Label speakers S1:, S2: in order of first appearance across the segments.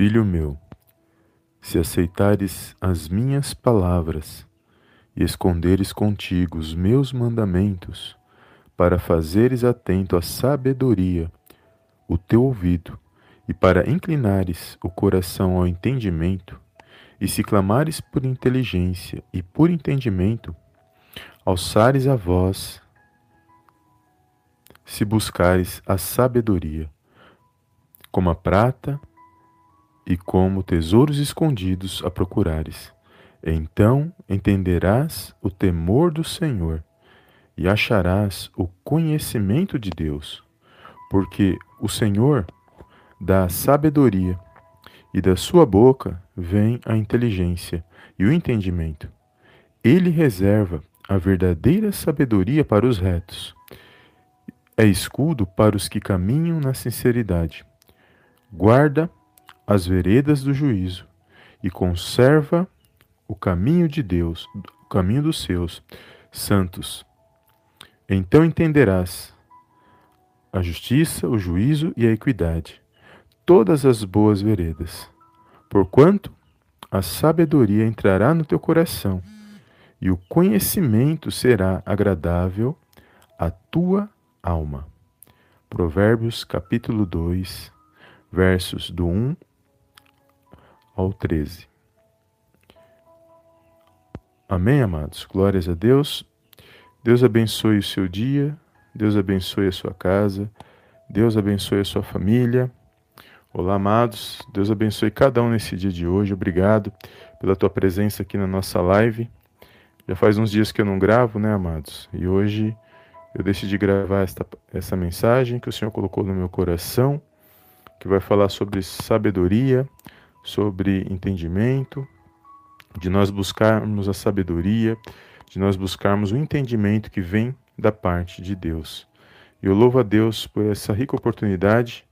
S1: Filho meu, se aceitares as minhas palavras e esconderes contigo os meus mandamentos, para fazeres atento à sabedoria o teu ouvido, e para inclinares o coração ao entendimento, e se clamares por inteligência e por entendimento, alçares a voz, se buscares a sabedoria, como a prata e como tesouros escondidos a procurares. Então entenderás o temor do Senhor e acharás o conhecimento de Deus, porque o Senhor dá sabedoria e da sua boca vem a inteligência e o entendimento. Ele reserva a verdadeira sabedoria para os retos. É escudo para os que caminham na sinceridade. Guarda as veredas do juízo e conserva o caminho de Deus, o caminho dos seus santos. Então entenderás a justiça, o juízo e a equidade, todas as boas veredas. Porquanto a sabedoria entrará no teu coração e o conhecimento será agradável à tua alma. Provérbios capítulo 2, versos do 1 ao 13. Amém, amados? Glórias a Deus. Deus abençoe o seu dia, Deus abençoe a sua casa, Deus abençoe a sua família. Olá, amados. Deus abençoe cada um nesse dia de hoje. Obrigado pela tua presença aqui na nossa live. Já faz uns dias que eu não gravo, né, amados? E hoje eu decidi gravar esta, essa mensagem que o Senhor colocou no meu coração, que vai falar sobre sabedoria, sobre entendimento, de nós buscarmos a sabedoria, de nós buscarmos o entendimento que vem da parte de Deus. E eu louvo a Deus por essa rica oportunidade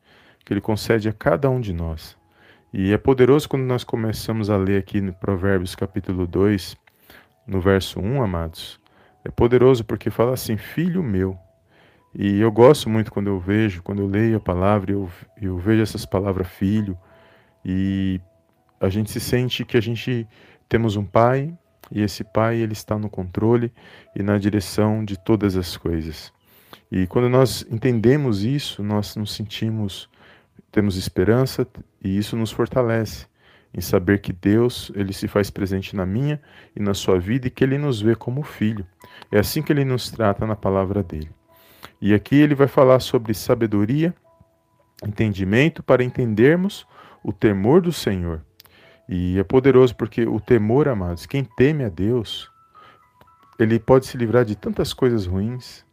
S1: que Ele concede a cada um de nós. E é poderoso quando nós começamos a ler aqui no Provérbios capítulo 2, no verso 1, amados. É poderoso porque fala assim: Filho meu. E eu gosto muito quando eu vejo, quando eu leio a palavra, eu, eu vejo essas palavras filho, e a gente se sente que a gente temos um pai e esse pai ele está no controle e na direção de todas as coisas. E quando nós entendemos isso, nós nos sentimos temos esperança e isso nos fortalece em saber que Deus ele se faz presente na minha e na sua vida e que ele nos vê como filho. É assim que ele nos trata na palavra dele. E aqui ele vai falar sobre sabedoria, entendimento para entendermos o temor do Senhor. E é poderoso porque o temor, amados, quem teme a Deus, ele pode se livrar de tantas coisas ruins,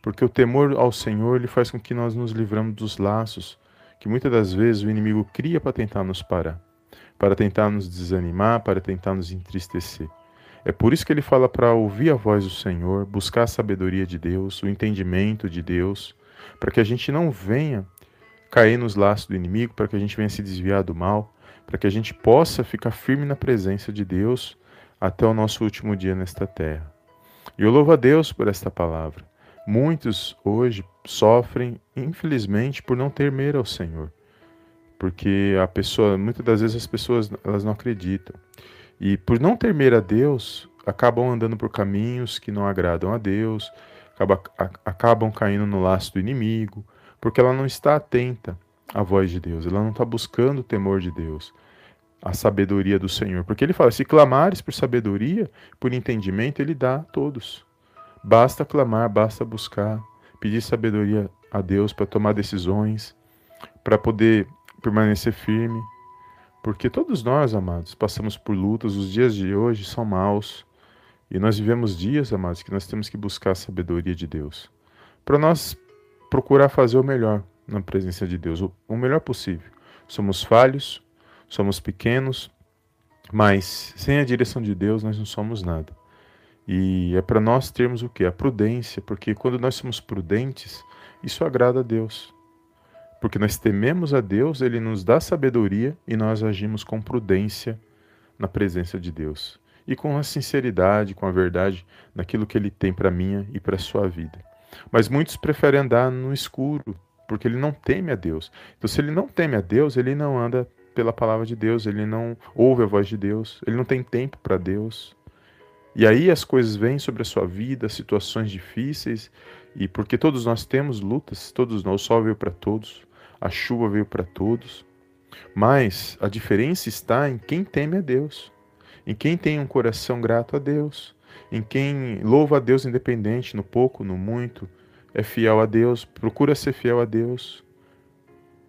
S1: porque o temor ao Senhor ele faz com que nós nos livramos dos laços que muitas das vezes o inimigo cria para tentar nos parar, para tentar nos desanimar, para tentar nos entristecer. É por isso que ele fala para ouvir a voz do Senhor, buscar a sabedoria de Deus, o entendimento de Deus, para que a gente não venha cair nos laços do inimigo, para que a gente venha se desviar do mal, para que a gente possa ficar firme na presença de Deus até o nosso último dia nesta terra. E eu louvo a Deus por esta palavra. Muitos hoje sofrem, infelizmente, por não temer ao Senhor. Porque a pessoa, muitas das vezes as pessoas elas não acreditam. E por não temer a Deus, acabam andando por caminhos que não agradam a Deus, acabam, acabam caindo no laço do inimigo, porque ela não está atenta à voz de Deus, ela não está buscando o temor de Deus, a sabedoria do Senhor. Porque ele fala: se clamares por sabedoria, por entendimento, ele dá a todos. Basta clamar, basta buscar, pedir sabedoria a Deus para tomar decisões, para poder permanecer firme. Porque todos nós, amados, passamos por lutas, os dias de hoje são maus. E nós vivemos dias, amados, que nós temos que buscar a sabedoria de Deus. Para nós procurar fazer o melhor na presença de Deus, o melhor possível. Somos falhos, somos pequenos, mas sem a direção de Deus nós não somos nada. E é para nós termos o que? A prudência, porque quando nós somos prudentes, isso agrada a Deus. Porque nós tememos a Deus, Ele nos dá sabedoria e nós agimos com prudência na presença de Deus. E com a sinceridade, com a verdade naquilo que Ele tem para minha e para sua vida. Mas muitos preferem andar no escuro, porque ele não teme a Deus. Então, se ele não teme a Deus, ele não anda pela palavra de Deus, ele não ouve a voz de Deus, ele não tem tempo para Deus. E aí as coisas vêm sobre a sua vida, situações difíceis, e porque todos nós temos lutas, todos nós, o sol veio para todos, a chuva veio para todos, mas a diferença está em quem teme a Deus, em quem tem um coração grato a Deus, em quem louva a Deus independente, no pouco, no muito, é fiel a Deus, procura ser fiel a Deus,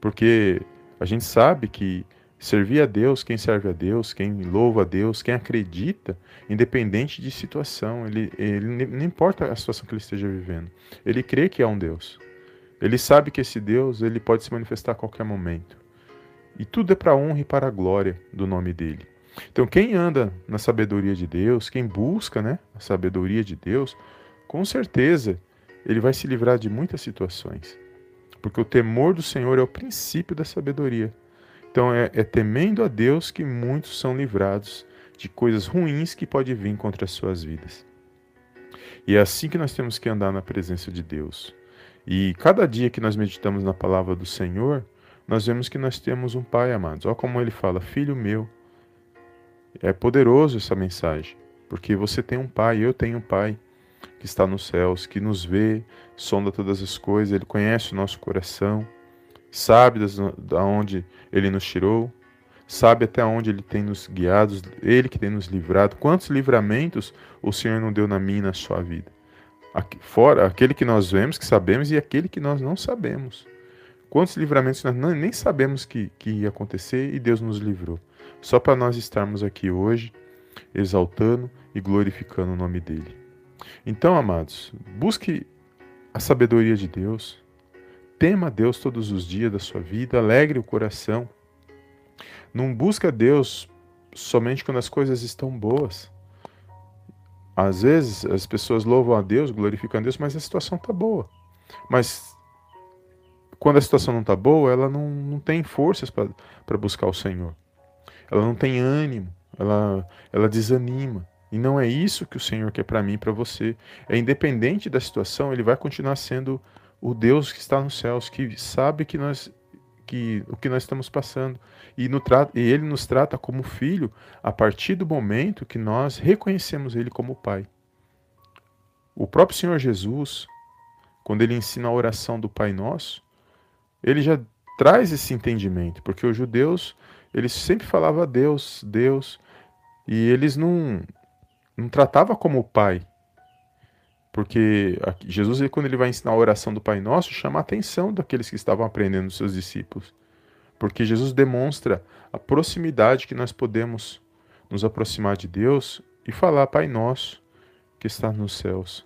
S1: porque a gente sabe que servir a Deus, quem serve a Deus, quem louva a Deus, quem acredita, independente de situação, ele, ele não importa a situação que ele esteja vivendo, ele crê que há um Deus. Ele sabe que esse Deus ele pode se manifestar a qualquer momento. E tudo é para a honra e para a glória do nome dele. Então, quem anda na sabedoria de Deus, quem busca né, a sabedoria de Deus, com certeza ele vai se livrar de muitas situações. Porque o temor do Senhor é o princípio da sabedoria. Então é, é temendo a Deus que muitos são livrados de coisas ruins que podem vir contra as suas vidas. E é assim que nós temos que andar na presença de Deus. E cada dia que nós meditamos na palavra do Senhor, nós vemos que nós temos um Pai, amados. Olha como ele fala: Filho meu. É poderoso essa mensagem, porque você tem um Pai, eu tenho um Pai que está nos céus, que nos vê, sonda todas as coisas, Ele conhece o nosso coração, sabe da onde Ele nos tirou, sabe até onde Ele tem nos guiado, Ele que tem nos livrado. Quantos livramentos o Senhor não deu na minha e na sua vida? Fora aquele que nós vemos, que sabemos, e aquele que nós não sabemos. Quantos livramentos nós nem sabemos que, que ia acontecer e Deus nos livrou. Só para nós estarmos aqui hoje, exaltando e glorificando o nome dEle. Então, amados, busque a sabedoria de Deus, tema a Deus todos os dias da sua vida, alegre o coração. Não busca Deus somente quando as coisas estão boas. Às vezes as pessoas louvam a Deus, glorificam a Deus, mas a situação está boa. Mas quando a situação não está boa, ela não, não tem forças para buscar o Senhor. Ela não tem ânimo, ela, ela desanima. E não é isso que o Senhor quer para mim e para você. É independente da situação, ele vai continuar sendo o Deus que está nos céus, que sabe que nós que o que nós estamos passando e, no, e ele nos trata como filho a partir do momento que nós reconhecemos ele como pai. O próprio Senhor Jesus, quando ele ensina a oração do Pai Nosso, ele já traz esse entendimento, porque os judeus, eles sempre falavam Deus, Deus, e eles não não tratava como pai. Porque Jesus, quando ele vai ensinar a oração do Pai Nosso, chama a atenção daqueles que estavam aprendendo dos seus discípulos. Porque Jesus demonstra a proximidade que nós podemos nos aproximar de Deus e falar Pai Nosso que está nos céus.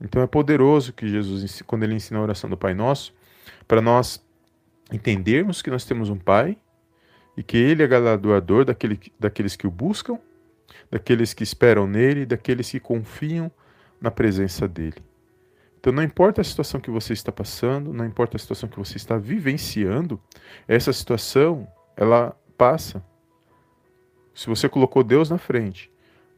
S1: Então é poderoso que Jesus, quando ele ensina a oração do Pai Nosso, para nós entendermos que nós temos um Pai e que Ele é galardoador daquele, daqueles que o buscam daqueles que esperam nele, daqueles que confiam na presença dele. Então, não importa a situação que você está passando, não importa a situação que você está vivenciando, essa situação, ela passa. Se você colocou Deus na frente,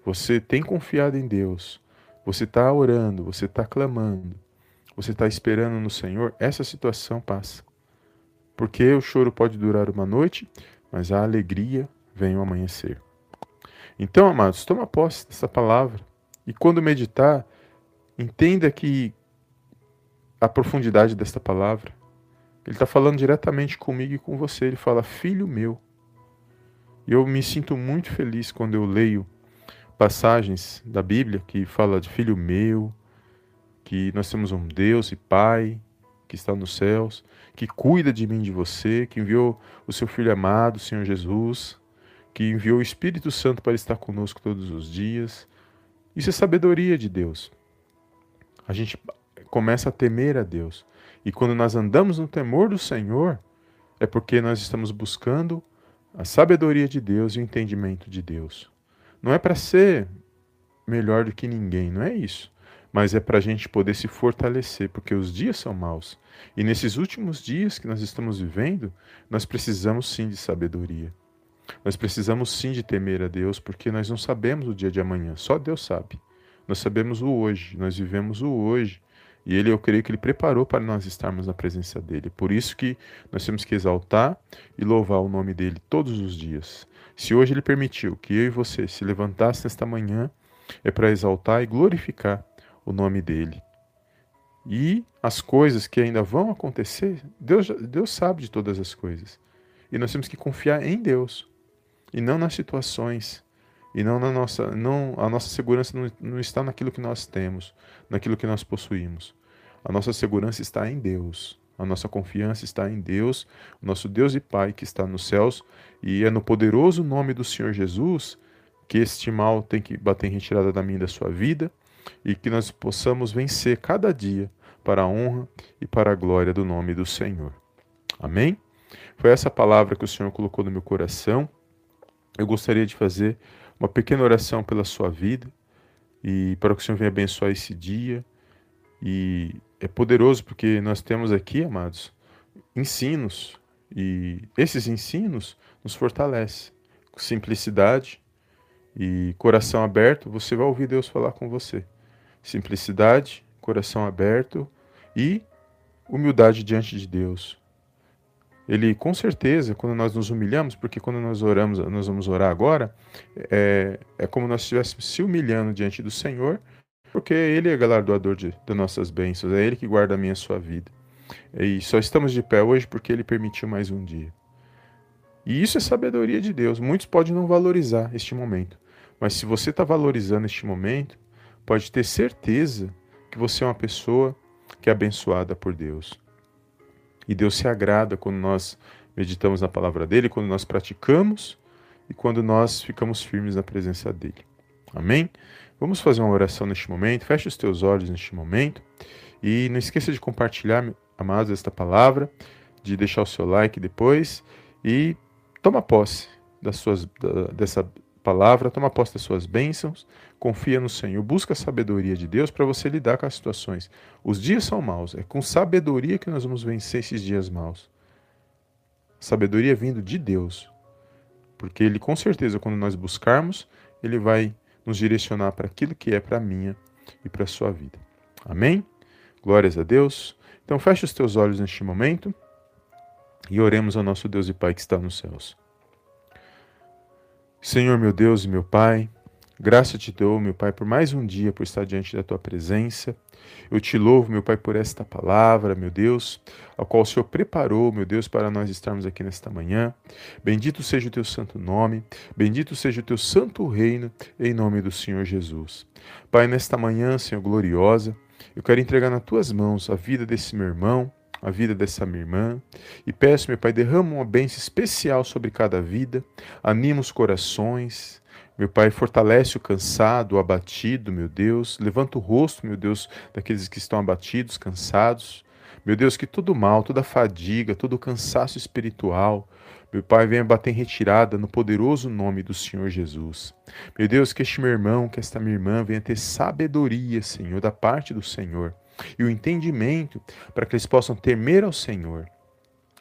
S1: você tem confiado em Deus, você está orando, você está clamando, você está esperando no Senhor, essa situação passa. Porque o choro pode durar uma noite, mas a alegria vem ao amanhecer. Então, amados, toma posse dessa palavra e quando meditar, entenda que a profundidade desta palavra. Ele está falando diretamente comigo e com você. Ele fala, filho meu. E eu me sinto muito feliz quando eu leio passagens da Bíblia que fala de filho meu, que nós temos um Deus e Pai que está nos céus, que cuida de mim, de você, que enviou o seu filho amado, o Senhor Jesus, que enviou o Espírito Santo para estar conosco todos os dias. Isso é sabedoria de Deus. A gente começa a temer a Deus. E quando nós andamos no temor do Senhor, é porque nós estamos buscando a sabedoria de Deus e o entendimento de Deus. Não é para ser melhor do que ninguém, não é isso. Mas é para a gente poder se fortalecer, porque os dias são maus. E nesses últimos dias que nós estamos vivendo, nós precisamos sim de sabedoria. Nós precisamos sim de temer a Deus, porque nós não sabemos o dia de amanhã, só Deus sabe. Nós sabemos o hoje, nós vivemos o hoje E ele, eu creio que ele preparou para nós estarmos na presença dele. Por isso que nós temos que exaltar e louvar o nome dele todos os dias. Se hoje ele permitiu que eu e você se levantasse nesta manhã, é para exaltar e glorificar o nome dele. E as coisas que ainda vão acontecer, Deus, Deus sabe de todas as coisas. E nós temos que confiar em Deus e não nas situações e não na nossa não a nossa segurança não, não está naquilo que nós temos, naquilo que nós possuímos. A nossa segurança está em Deus. A nossa confiança está em Deus, nosso Deus e Pai que está nos céus, e é no poderoso nome do Senhor Jesus que este mal tem que bater em retirada da minha e da sua vida, e que nós possamos vencer cada dia para a honra e para a glória do nome do Senhor. Amém? Foi essa palavra que o Senhor colocou no meu coração. Eu gostaria de fazer uma pequena oração pela sua vida e para que o Senhor venha abençoar esse dia. E é poderoso porque nós temos aqui, amados, ensinos e esses ensinos nos fortalecem. Com simplicidade e coração aberto, você vai ouvir Deus falar com você. Simplicidade, coração aberto e humildade diante de Deus. Ele, com certeza, quando nós nos humilhamos, porque quando nós oramos, nós vamos orar agora, é, é como nós estivéssemos se humilhando diante do Senhor, porque Ele é galardoador de, de nossas bênçãos, é Ele que guarda a minha e a sua vida. E só estamos de pé hoje porque Ele permitiu mais um dia. E isso é sabedoria de Deus. Muitos podem não valorizar este momento, mas se você está valorizando este momento, pode ter certeza que você é uma pessoa que é abençoada por Deus. E Deus se agrada quando nós meditamos na palavra dele, quando nós praticamos e quando nós ficamos firmes na presença dele. Amém? Vamos fazer uma oração neste momento. Feche os teus olhos neste momento e não esqueça de compartilhar, amados, esta palavra, de deixar o seu like depois e toma posse das suas, da, dessa palavra, toma posse das suas bênçãos, confia no Senhor, busca a sabedoria de Deus para você lidar com as situações. Os dias são maus, é com sabedoria que nós vamos vencer esses dias maus. Sabedoria vindo de Deus, porque Ele com certeza, quando nós buscarmos, Ele vai nos direcionar para aquilo que é para a minha e para a sua vida. Amém? Glórias a Deus. Então feche os teus olhos neste momento e oremos ao nosso Deus e Pai que está nos céus. Senhor meu Deus e meu Pai, graça te dou, meu Pai, por mais um dia, por estar diante da tua presença. Eu te louvo, meu Pai, por esta palavra, meu Deus, a qual o Senhor preparou, meu Deus, para nós estarmos aqui nesta manhã. Bendito seja o teu santo nome, bendito seja o teu santo reino, em nome do Senhor Jesus. Pai, nesta manhã, Senhor gloriosa, eu quero entregar nas tuas mãos a vida desse meu irmão, a vida dessa minha irmã. E peço, meu Pai, derrama uma bênção especial sobre cada vida, anima os corações. Meu Pai, fortalece o cansado, o abatido, meu Deus. Levanta o rosto, meu Deus, daqueles que estão abatidos, cansados. Meu Deus, que todo mal, toda fadiga, todo cansaço espiritual, meu Pai, venha bater em retirada no poderoso nome do Senhor Jesus. Meu Deus, que este meu irmão, que esta minha irmã venha ter sabedoria, Senhor, da parte do Senhor e o entendimento para que eles possam temer ao Senhor,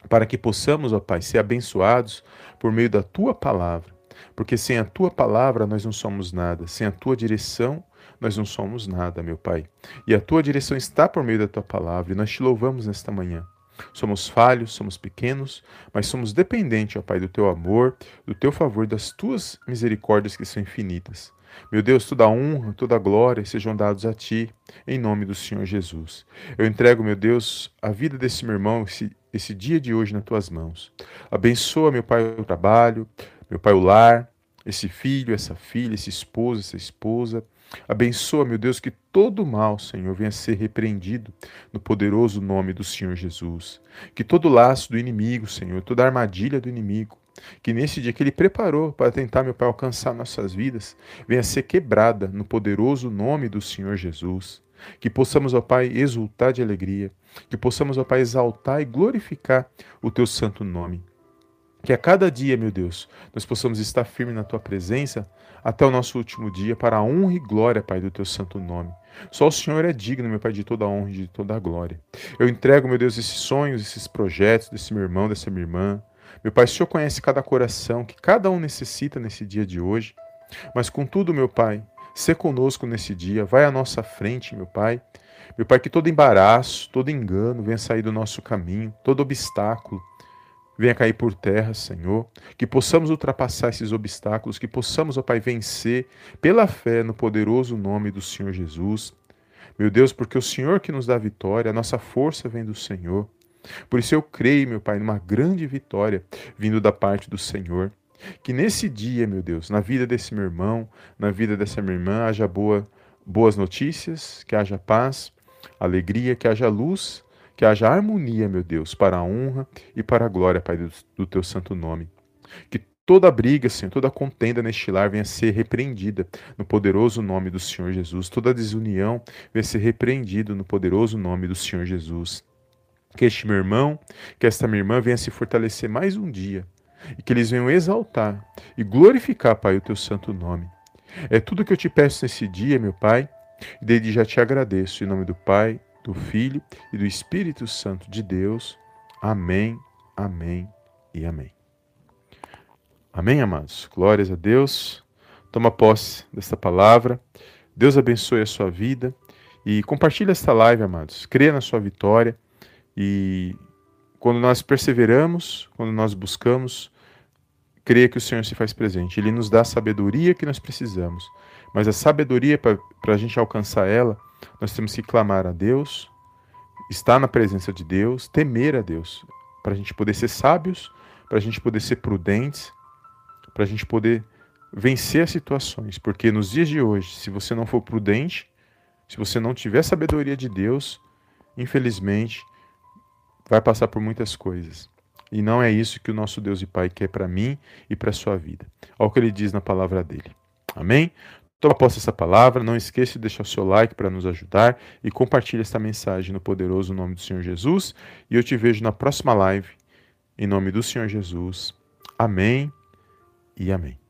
S1: para que possamos, ó Pai, ser abençoados por meio da tua palavra, porque sem a tua palavra nós não somos nada, sem a tua direção nós não somos nada, meu Pai. E a tua direção está por meio da tua palavra, e nós te louvamos nesta manhã. Somos falhos, somos pequenos, mas somos dependentes, ó Pai, do teu amor, do teu favor, das tuas misericórdias que são infinitas. Meu Deus, toda honra, toda glória sejam dados a Ti, em nome do Senhor Jesus. Eu entrego, meu Deus, a vida desse meu irmão, esse, esse dia de hoje nas Tuas mãos. Abençoa, meu Pai, o trabalho, meu Pai, o lar, esse filho, essa filha, esse esposo, essa esposa. Abençoa, meu Deus, que todo mal, Senhor, venha a ser repreendido no poderoso nome do Senhor Jesus. Que todo laço do inimigo, Senhor, toda armadilha do inimigo, que nesse dia que Ele preparou para tentar, meu Pai, alcançar nossas vidas, venha ser quebrada no poderoso nome do Senhor Jesus. Que possamos, ó Pai, exultar de alegria, que possamos, ó Pai, exaltar e glorificar o Teu santo nome. Que a cada dia, meu Deus, nós possamos estar firmes na Tua presença até o nosso último dia, para a honra e glória, Pai, do Teu santo nome. Só o Senhor é digno, meu Pai, de toda a honra e de toda a glória. Eu entrego, meu Deus, esses sonhos, esses projetos desse meu irmão, dessa minha irmã, meu Pai, o Senhor conhece cada coração que cada um necessita nesse dia de hoje. Mas contudo, meu Pai, se conosco nesse dia, vai à nossa frente, meu Pai. Meu Pai, que todo embaraço, todo engano venha sair do nosso caminho, todo obstáculo venha cair por terra, Senhor. Que possamos ultrapassar esses obstáculos, que possamos, ó Pai, vencer pela fé no poderoso nome do Senhor Jesus. Meu Deus, porque o Senhor que nos dá vitória, a nossa força vem do Senhor. Por isso eu creio, meu Pai, numa grande vitória vindo da parte do Senhor. Que nesse dia, meu Deus, na vida desse meu irmão, na vida dessa minha irmã, haja boa, boas notícias, que haja paz, alegria, que haja luz, que haja harmonia, meu Deus, para a honra e para a glória, Pai, do, do teu santo nome. Que toda briga, Senhor, toda contenda neste lar venha ser repreendida no poderoso nome do Senhor Jesus. Toda desunião venha ser repreendida no poderoso nome do Senhor Jesus. Que este meu irmão, que esta minha irmã venha se fortalecer mais um dia e que eles venham exaltar e glorificar, Pai, o teu santo nome. É tudo que eu te peço nesse dia, meu Pai, e desde já te agradeço. Em nome do Pai, do Filho e do Espírito Santo de Deus. Amém, amém e amém. Amém, amados? Glórias a Deus. Toma posse desta palavra. Deus abençoe a sua vida. E compartilhe esta live, amados. Creia na sua vitória. E quando nós perseveramos, quando nós buscamos, creia que o Senhor se faz presente. Ele nos dá a sabedoria que nós precisamos. Mas a sabedoria, para a gente alcançar ela, nós temos que clamar a Deus, estar na presença de Deus, temer a Deus, para a gente poder ser sábios, para a gente poder ser prudentes, para a gente poder vencer as situações. Porque nos dias de hoje, se você não for prudente, se você não tiver sabedoria de Deus, infelizmente, vai passar por muitas coisas. E não é isso que o nosso Deus e Pai quer para mim e para a sua vida. Olha o que ele diz na palavra dele. Amém? Toma posse essa palavra, não esqueça de deixar o seu like para nos ajudar e compartilhe esta mensagem no poderoso nome do Senhor Jesus. E eu te vejo na próxima live, em nome do Senhor Jesus. Amém e amém.